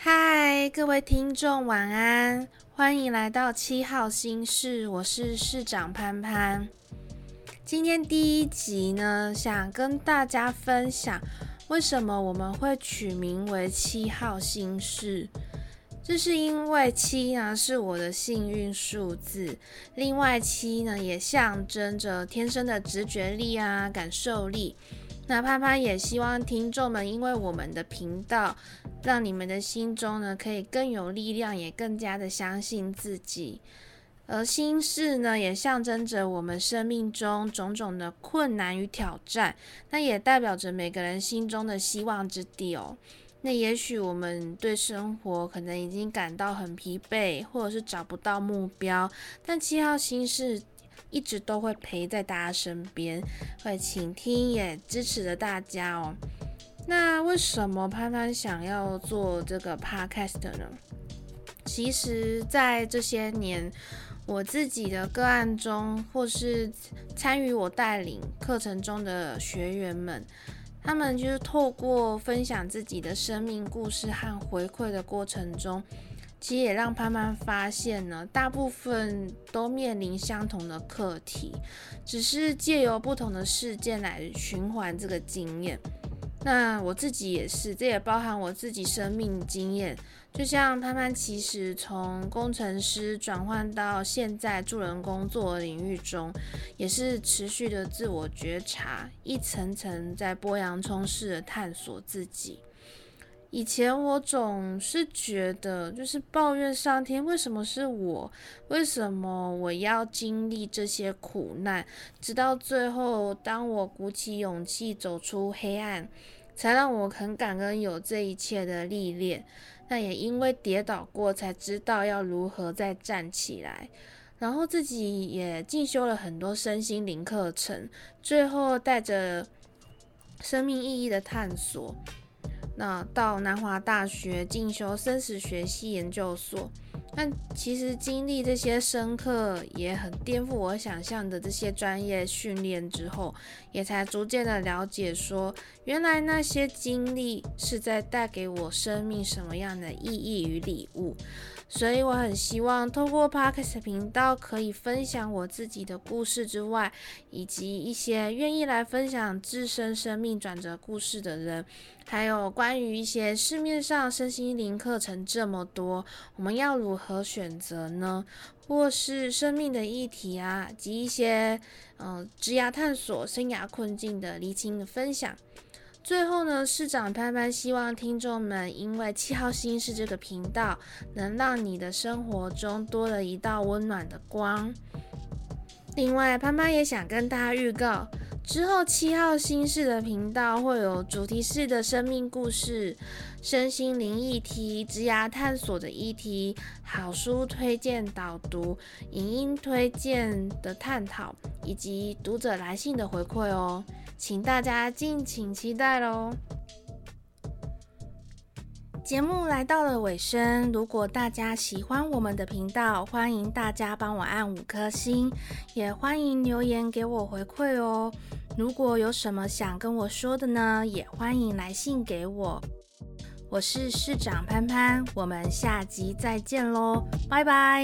嗨，各位听众，晚安！欢迎来到七号心事，我是市长潘潘。今天第一集呢，想跟大家分享为什么我们会取名为七号心事。这是因为七呢是我的幸运数字，另外七呢也象征着天生的直觉力啊、感受力。那潘潘也希望听众们因为我们的频道，让你们的心中呢可以更有力量，也更加的相信自己。而心事呢也象征着我们生命中种种的困难与挑战，那也代表着每个人心中的希望之地哦。那也许我们对生活可能已经感到很疲惫，或者是找不到目标，但七号心事一直都会陪在大家身边，会倾听也支持着大家哦。那为什么潘潘想要做这个 podcast 呢？其实，在这些年我自己的个案中，或是参与我带领课程中的学员们。他们就是透过分享自己的生命故事和回馈的过程中，其实也让潘潘发现呢，大部分都面临相同的课题，只是借由不同的事件来循环这个经验。那我自己也是，这也包含我自己生命经验。就像潘潘，其实从工程师转换到现在助人工作领域中，也是持续的自我觉察，一层层在剥洋葱式的探索自己。以前我总是觉得，就是抱怨上天，为什么是我？为什么我要经历这些苦难？直到最后，当我鼓起勇气走出黑暗，才让我很感恩有这一切的历练。那也因为跌倒过，才知道要如何再站起来。然后自己也进修了很多身心灵课程，最后带着生命意义的探索，那到南华大学进修生死学系研究所。但其实经历这些深刻，也很颠覆我想象的这些专业训练之后，也才逐渐的了解说，原来那些经历是在带给我生命什么样的意义与礼物。所以我很希望透过 Podcast 频道可以分享我自己的故事之外，以及一些愿意来分享自身生命转折故事的人，还有关于一些市面上身心灵课程这么多，我们要如何选择呢？或是生命的议题啊，及一些嗯职涯探索、生涯困境的厘清的分享。最后呢，市长潘潘希望听众们因为七号星是这个频道，能让你的生活中多了一道温暖的光。另外，潘潘也想跟大家预告，之后七号新式的频道会有主题式的生命故事、身心灵议题、职涯探索的议题、好书推荐导读、影音推荐的探讨，以及读者来信的回馈哦。请大家敬请期待喽！节目来到了尾声，如果大家喜欢我们的频道，欢迎大家帮我按五颗星，也欢迎留言给我回馈哦。如果有什么想跟我说的呢，也欢迎来信给我。我是市长潘潘，我们下集再见喽，拜拜。